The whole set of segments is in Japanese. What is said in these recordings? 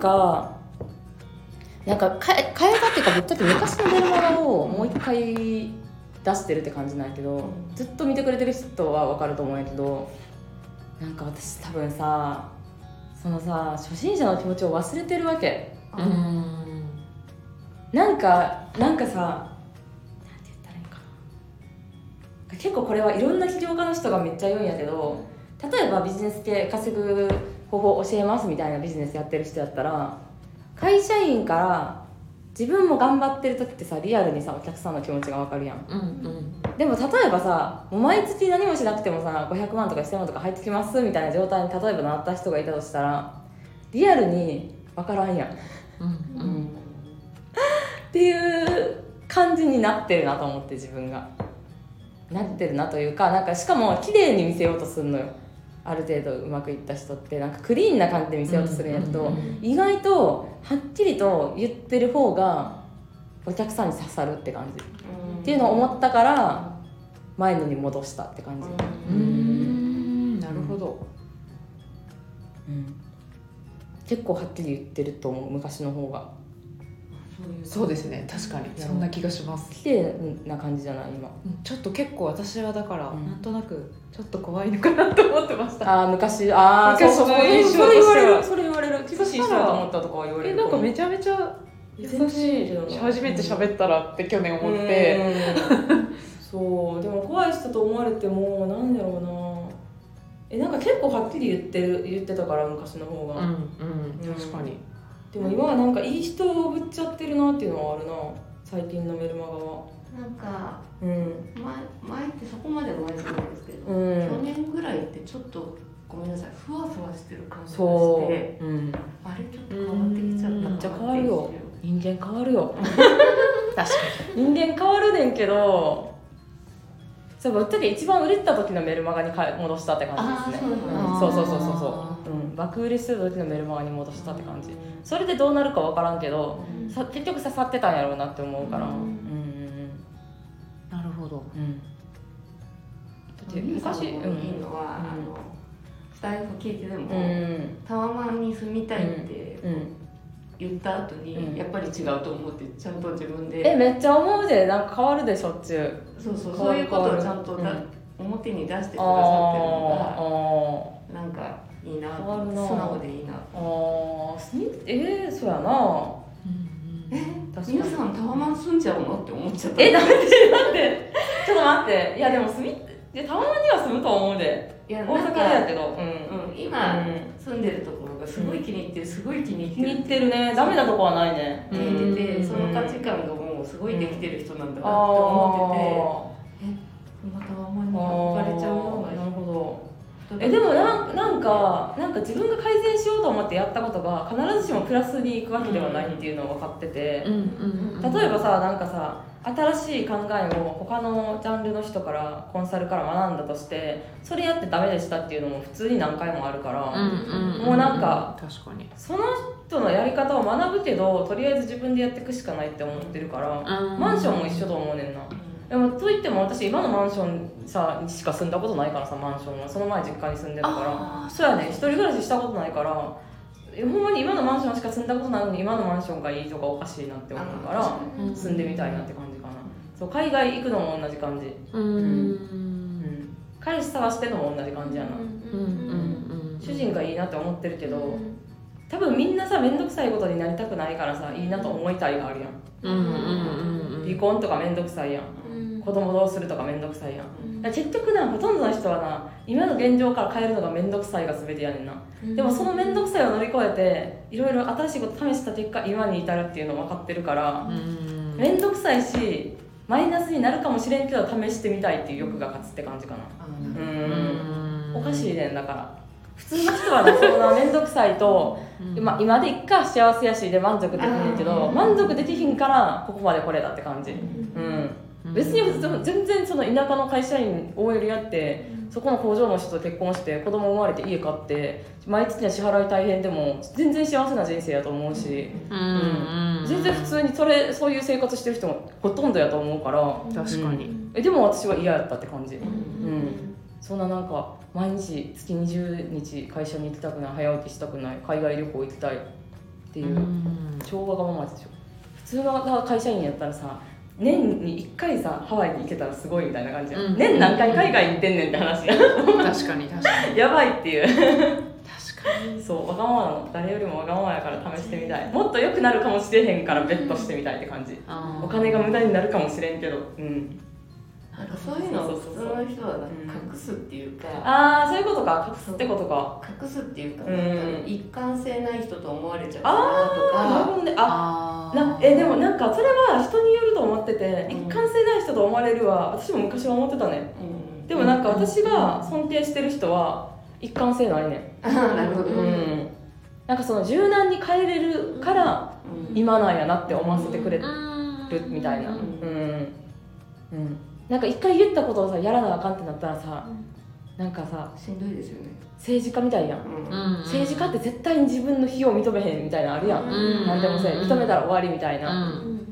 かなんか変え変えたっていうかぶっちゃけ昔のメルマガをもう一回出してるって感じなんやけど、うんずっと見てくれてる人は分かると思うんやけどなんか私多分さそのさ初心者の気持ちを忘れてるわけ。うん。なんかなんかさなんて言ったらいいかな。結構これはいろんな起業家の人がめっちゃ言うんやけど例えばビジネス系稼ぐ方法を教えますみたいなビジネスやってる人やったら会社員から自分も頑張ってる時ってさリアルにさお客さんの気持ちがわかるやん。うんうん。でも例えばさもう毎月何もしなくてもさ500万とか1000万とか入ってきますみたいな状態に例えばなった人がいたとしたらリアルに分からんやん。っうん。うん。ていう感じになってるなと思って自分が。なってるなというかなんかしかも綺麗に見せようとするのよある程度うまくいった人ってなんかクリーンな感じで見せようとするんやけど、意外とはっきりと言ってる方がお客さんに刺さるって感じ。っていうのを思ったから前のに戻したって感じ、うーん。なるほどうん。結構はっきり言ってると思う昔の方がそういうそうですね。確かに。そんな気がします。綺麗な感じじゃない今。うん。ちょっと結構私はだから、うん。なんとなくちょっと怖いのかなと思ってました。ああ昔。ああ昔の印象それ言われとしては。るそれ言われる。厳しい人だと思ったとかは言われえるなんかめちゃめちゃ優しい。初めて喋ったらって去年思って。うん。そう。でも怖い人と思われてもなんだろうな。えなんか結構はっきり言ってる言ってたから昔の方が、うんうん。確かにでも今はなんかいい人をぶっちゃってるなっていうのはあるな最近のメルマガは。なんかうん。前前ってそこまで前じゃないですけど、うん。去年ぐらいってちょっとごめんなさいふわふわしてる感じがそしてう、うん、あれちょっと変わってきちゃったなめっちゃ変わるよ。人間変わるよ。確か人間変わるねんけどそうぶっちゃけ一番売れてた時のメルマガにかえ戻したって感じですね。そうそうそうそうあそう、うん、爆売れしてた時のメルマガに戻したって感じ。それでどうなるか分からんけどうん。さ結局刺さってたんやろうなって思うから。ううんなるほど。うん。うんだって昔昔いいうん。のは、あのスタイフ聞いてでも、うん。タワマンに住みたいってうん言った後に、うん。やっぱり違うと思ってちゃんと自分で。えめっちゃ思うでなんか変わるでしょっち。ゅうそうそうそういうことをちゃんとだ、うん。表に出してくだあさってるのがなんかいいな変わるな。素直でいいなーあー。すみえー、そうやな。え？確かに。皆さんタワマン住んじゃうの？って思っちゃった。えなんでなんで？ちょっと待って。いやでも住みでたまには住むと思うで。いや大阪やけど。うん。うん、今、うん。住んでるところがすごい気に入ってるすごい気に気入ってる。に入ってるね。ダメなとこはないね。気に入ってて、うん。その価値観がもうすごいできてる人なんだなって思ってて、あえそん。なタワマンにー憧れちゃう。よあー。なるほど。えでもなんなんかなんか自分が改善しようと思ってやったことが必ずしもプラスにいくわけではないっていうのを分かってて、例えばさなんかさ新しい考えを他のジャンルの人からコンサルから学んだとしてそれやってダメでしたっていうのも普通に何回もあるから、うんうんもうなんか確かに。その人のやり方を学ぶけどとりあえず自分でやっていくしかないって思ってるから、マンションも一緒と思うねんな。でもといっても私今のマンションさしか住んだことないからさマンションは。その前実家に住んでるから。そうやね一人暮らししたことないからえほんまに今のマンションしか住んだことないのに今のマンションがいいとかおかしいなって思うからうん。住んでみたいなって感じかな。そう海外行くのも同じ感じ、うん。うん、彼氏探してんのも同じ感じやな、うん。うん。主人がいいなって思ってるけど多分みんなさ面倒くさいことになりたくないからさいいなと思いたいがあるやん。うん。うん。うん。離婚とか面倒くさいやん子供どうするとか面倒くさいやん。結局なほとんどの人はな今の現状から変えるのが面倒くさいが全てやねんな。でもその面倒くさいを乗り越えていろいろ新しいこと試した結果今に至るっていうの分かってるからうん。面倒くさいしマイナスになるかもしれんけど試してみたいっていう欲が勝つって感じかな。ううん。ん。おかしいねんだから。普通の人はなそんな面倒くさいと、まあ、今でいっか幸せやしで満足できんねんけど満足できひんからここまでこれだって感じ。うん別に全然その田舎の会社員 OL やってそこの工場の人と結婚して子供生まれて家買って毎月の支払い大変でも全然幸せな人生やと思うし、うん。全然普通にそれそういう生活してる人もほとんどやと思うから。確かに。えでも私は嫌やったって感じ、ううん。んそんななんか毎日月20日会社に行きたくない早起きしたくない海外旅行行きたいっていう、超わがままでしょ普通の会社員やったらさ年に1回さハワイに行けたらすごいみたいな感じや、うん。年何回海外行ってんねんって話や確かに確かに。やばいっていう。確かに。そうわがままなの。誰よりもわがままやから試してみたい。もっと良くなるかもしれへんからベットしてみたいって感じ。お金が無駄になるかもしれんけど。うんなんかそういうのを普通の人は隠すっていうか、ああそういうことか。隠すってことか。隠すっていうか、か一貫性ない人と思われちゃうなとか。なるほどねああなえでもなんかそれは人によると思っててうん。一貫性ない人と思われるは私も昔は思ってたね。うん。でもなんか私が尊敬してる人は一貫性ないね。なるほど、んうん。なんかその柔軟に変えれるからうん。今なんやなって思わせてくれるるみたいな。ううんん。うんなんか一回言ったことをさやらなあかんってなったらさなんかさしんどいですよね、政治家みたいやん。うん。政治家って絶対に自分の非を認めへんみたいなのあるやん。うん。何でもせえ認めたら終わりみたいな。うん。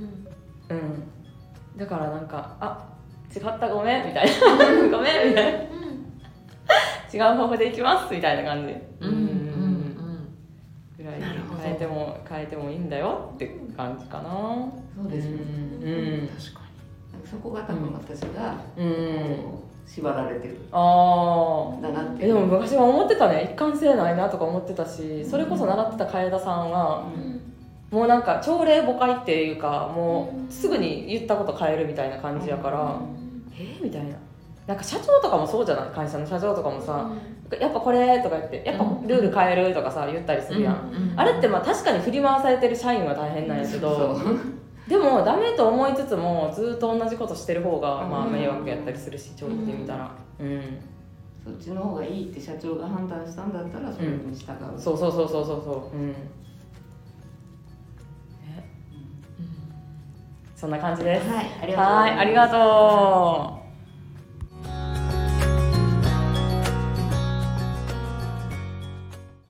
うん。だからなんかあ違ったごめんみたいな。ごめんみたいな。違う方法でいきますみたいな感じ。うん。うん。ぐらい変えても変えてもいいんだよって感じかな。そうですよね、そこが多分私が、うん。縛られてる。あだなってえでも昔は思ってたね。一貫性ないなとか思ってたしそれこそ習ってた楓田さんはもうなんか朝礼誤解っていうかもうすぐに言ったこと変えるみたいな感じやからえ？ーみたいな。なんか社長とかもそうじゃない？会社の社長とかもさやっぱこれとか言ってやっぱルール変えるとかさ言ったりするやん、あれってまあ確かに振り回されてる社員は大変なんやけどそうでもダメと思いつつもずっと同じことしてる方がまあうん迷惑やったりするし長期で見たら。うん。そっちの方がいいって社長が判断したんだったらそれに従う、そうそうそうそうそうそう。うん。そんな感じです。はい。ありがとうございます。はい。ありがとう